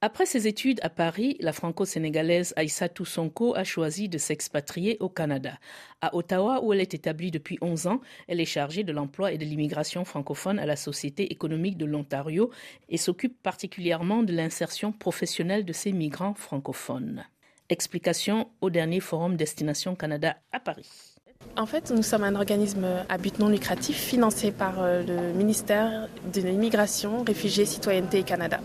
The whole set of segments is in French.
Après ses études à Paris, la franco-sénégalaise Aïssatou Sonko a choisi de s'expatrier au Canada. À Ottawa, où elle est établie depuis 11 ans, elle est chargée de l'emploi et de l'immigration francophone à la Société économique de l'Ontario et s'occupe particulièrement de l'insertion professionnelle de ces migrants francophones. Explication au dernier forum Destination Canada à Paris. En fait, nous sommes un organisme à but non lucratif financé par euh, le ministère de l'Immigration, Réfugiés, Citoyenneté et Canada.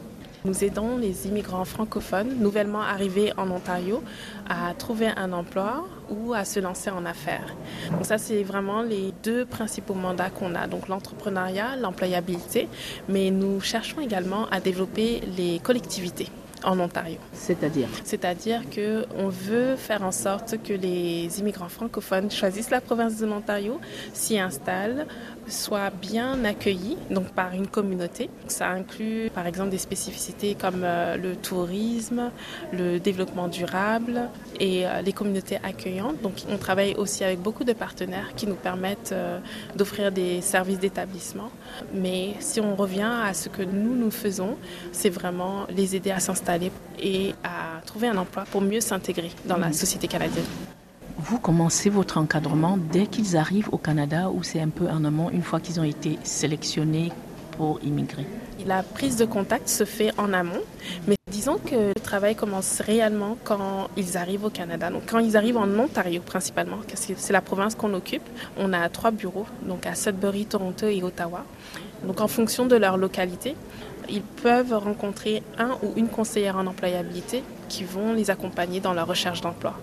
Nous aidons les immigrants francophones nouvellement arrivés en Ontario à trouver un emploi ou à se lancer en affaires. Donc ça, c'est vraiment les deux principaux mandats qu'on a. Donc l'entrepreneuriat, l'employabilité, mais nous cherchons également à développer les collectivités en Ontario. C'est-à-dire? C'est-à-dire qu'on veut faire en sorte que les immigrants francophones choisissent la province de l'Ontario, s'y installent, soient bien accueillis donc par une communauté. Ça inclut par exemple des spécificités comme euh, le tourisme, le développement durable et euh, les communautés accueillantes. Donc on travaille aussi avec beaucoup de partenaires qui nous permettent euh, d'offrir des services d'établissement. Mais si on revient à ce que nous nous faisons, c'est vraiment les aider à s'installer et à trouver un emploi pour mieux s'intégrer dans la société canadienne. Vous commencez votre encadrement dès qu'ils arrivent au Canada ou c'est un peu en amont une fois qu'ils ont été sélectionnés pour immigrer? La prise de contact se fait en amont, mais disons que le travail commence réellement quand ils arrivent au Canada. Donc quand ils arrivent en Ontario principalement, parce que c'est la province qu'on occupe, on a trois bureaux, donc à Sudbury, Toronto et Ottawa. Donc en fonction de leur localité, ils peuvent rencontrer un ou une conseillère en employabilité qui vont les accompagner dans leur recherche d'emploi.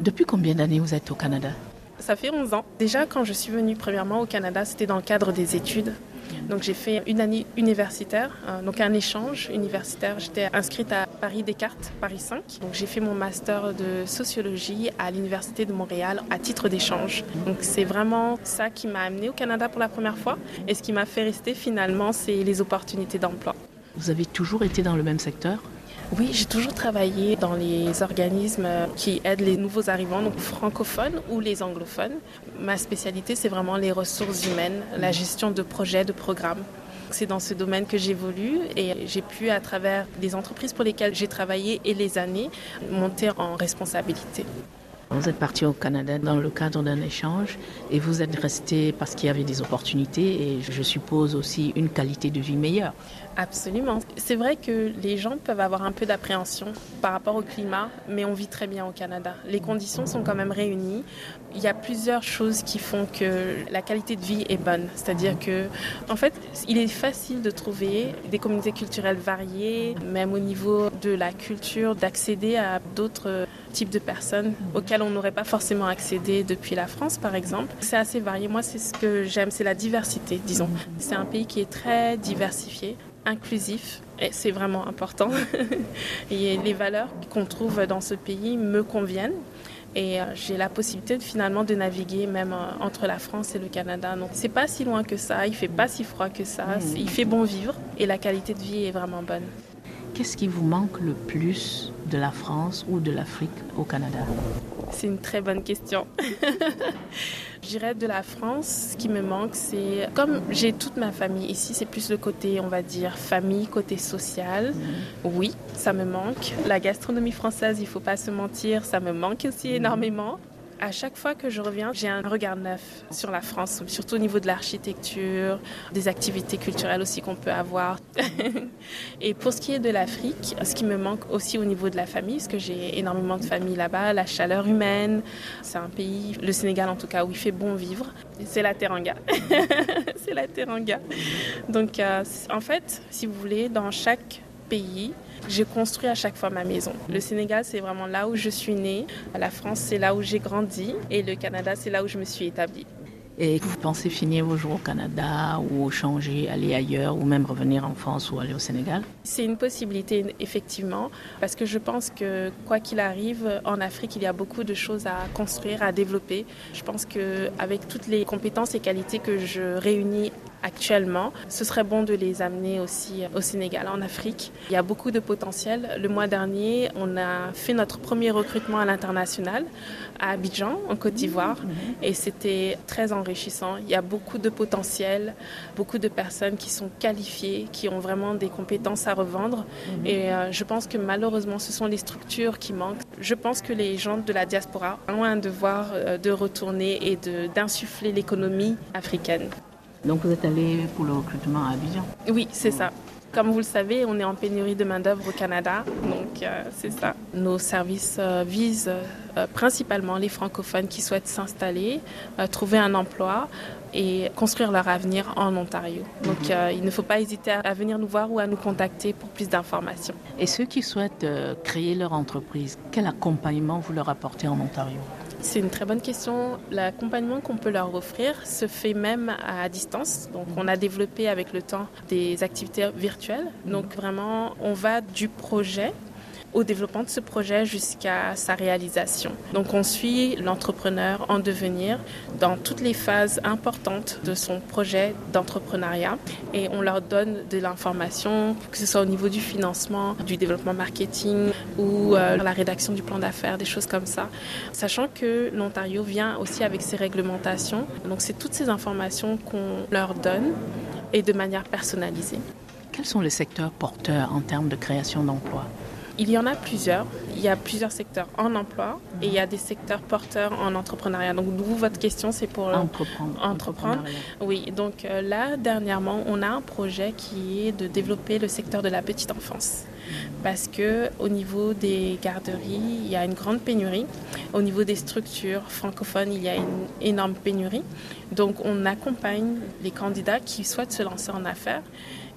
Depuis combien d'années vous êtes au Canada Ça fait 11 ans. Déjà, quand je suis venue premièrement au Canada, c'était dans le cadre des études. Donc j'ai fait une année universitaire, euh, donc un échange universitaire. J'étais inscrite à Paris Descartes, Paris 5. Donc j'ai fait mon master de sociologie à l'Université de Montréal à titre d'échange. Donc c'est vraiment ça qui m'a amené au Canada pour la première fois. Et ce qui m'a fait rester finalement, c'est les opportunités d'emploi. Vous avez toujours été dans le même secteur oui, j'ai toujours travaillé dans les organismes qui aident les nouveaux arrivants, donc francophones ou les anglophones. Ma spécialité, c'est vraiment les ressources humaines, la gestion de projets, de programmes. C'est dans ce domaine que j'évolue et j'ai pu, à travers les entreprises pour lesquelles j'ai travaillé et les années, monter en responsabilité. Vous êtes parti au Canada dans le cadre d'un échange et vous êtes resté parce qu'il y avait des opportunités et je suppose aussi une qualité de vie meilleure. Absolument. C'est vrai que les gens peuvent avoir un peu d'appréhension par rapport au climat, mais on vit très bien au Canada. Les conditions sont quand même réunies. Il y a plusieurs choses qui font que la qualité de vie est bonne. C'est-à-dire que, en fait, il est facile de trouver des communautés culturelles variées, même au niveau de la culture, d'accéder à d'autres types de personnes auxquelles on n'aurait pas forcément accédé depuis la France, par exemple. C'est assez varié. Moi, c'est ce que j'aime, c'est la diversité, disons. C'est un pays qui est très diversifié, inclusif, et c'est vraiment important. et les valeurs qu'on trouve dans ce pays me conviennent. Et euh, j'ai la possibilité finalement de naviguer même euh, entre la France et le Canada. Donc c'est pas si loin que ça, il fait pas si froid que ça, mmh. il fait bon vivre et la qualité de vie est vraiment bonne. Qu'est-ce qui vous manque le plus de la France ou de l'Afrique au Canada? C'est une très bonne question. Je dirais de la France, ce qui me manque, c'est comme j'ai toute ma famille ici, c'est plus le côté, on va dire, famille, côté social. Mhm. Oui, ça me manque. La gastronomie française, il faut pas se mentir, ça me manque aussi mhm. énormément. À chaque fois que je reviens, j'ai un regard neuf sur la France, surtout au niveau de l'architecture, des activités culturelles aussi qu'on peut avoir. et pour ce qui est de l'Afrique, ce qui me manque aussi au niveau de la famille, parce que j'ai énormément de familles là-bas, la chaleur humaine, c'est un pays, le Sénégal en tout cas, où il fait bon vivre, c'est la Teranga. c'est la Teranga. Donc euh, en fait, si vous voulez, dans chaque pays, j'ai construit à chaque fois ma maison. Le Sénégal, c'est vraiment là où je suis née. La France, c'est là où j'ai grandi. Et le Canada, c'est là où je me suis établie. Et vous pensez finir vos jours au Canada ou changer, aller ailleurs ou même revenir en France ou aller au Sénégal? C'est une possibilité, effectivement, parce que je pense que quoi qu'il arrive, en Afrique, il y a beaucoup de choses à construire, à développer. Je pense qu'avec toutes les compétences et qualités que je réunis actuellement, ce serait bon de les amener aussi au Sénégal, en Afrique. Il y a beaucoup de potentiel. Le mois dernier, on a fait notre premier recrutement à l'international à Abidjan, en Côte d'Ivoire, et c'était très enrichissant. Il y a beaucoup de potentiel, beaucoup de personnes qui sont qualifiées, qui ont vraiment des compétences à revendre. Et euh, je pense que malheureusement, ce sont les structures qui manquent. Je pense que les gens de la diaspora ont un devoir euh, de retourner et d'insuffler l'économie africaine. Donc vous êtes allé pour le recrutement à Abidjan Oui, c'est ça. Comme vous le savez, on est en pénurie de main-d'œuvre au Canada, donc euh, c'est ça. Nos services euh, visent euh, principalement les francophones qui souhaitent s'installer, trouver un emploi et construire leur avenir en Ontario. Donc il ne faut pas hésiter à venir nous voir ou à nous contacter pour plus d'informations. Et ceux qui souhaitent créer leur entreprise, quel accompagnement vous leur apportez en Ontario? C'est une très bonne question. L'accompagnement qu'on peut leur offrir se fait même à distance. Donc, on a développé avec le temps des activités virtuelles. Donc, vraiment, on va du projet au développement de ce projet jusqu'à sa réalisation. Donc on suit l'entrepreneur en devenir dans toutes les phases importantes de son projet d'entrepreneuriat et on leur donne de l'information, que ce soit au niveau du financement, du développement marketing ou euh, la rédaction du plan d'affaires, des choses comme ça. Sachant que l'Ontario vient aussi avec ses réglementations. Donc c'est toutes ces informations qu'on leur donne et de manière personnalisée. Quels sont les secteurs porteurs en termes de création d'emplois? Il y en a plusieurs. Il y a plusieurs secteurs en emploi et il y a des secteurs porteurs en entrepreneuriat. Donc, vous, votre question, c'est pour euh, entreprendre. entreprendre. Oui, donc euh, là, dernièrement, on a un projet qui est de développer le secteur de la petite enfance. Parce que au niveau des garderies, il y a une grande pénurie. Au niveau des structures francophones, il y a une énorme pénurie. Donc, on accompagne les candidats qui souhaitent se lancer en affaires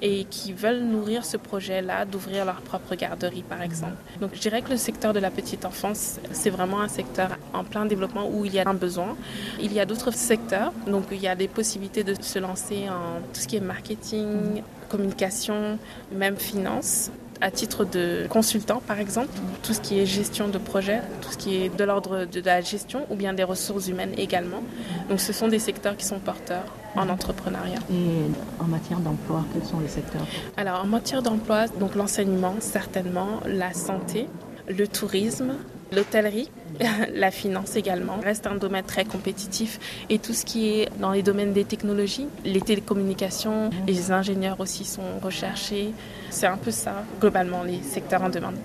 et qui veulent nourrir ce projet-là d'ouvrir leur propre garderie, par exemple. Donc je dirais que le secteur de la petite enfance, c'est vraiment un secteur en plein développement où il y a un besoin. Il y a d'autres secteurs, donc il y a des possibilités de se lancer en tout ce qui est marketing, communication, même finance à titre de consultant, par exemple, tout ce qui est gestion de projet, tout ce qui est de l'ordre de la gestion ou bien des ressources humaines également. Donc ce sont des secteurs qui sont porteurs en entrepreneuriat. Et en matière d'emploi, quels sont les secteurs? Alors en matière d'emploi, donc l'enseignement certainement, la santé, le tourisme, l'hôtellerie, la finance également reste un domaine très compétitif et tout ce qui est dans les domaines des technologies, les télécommunications, les ingénieurs aussi sont recherchés. C'est un peu ça globalement les secteurs en demande.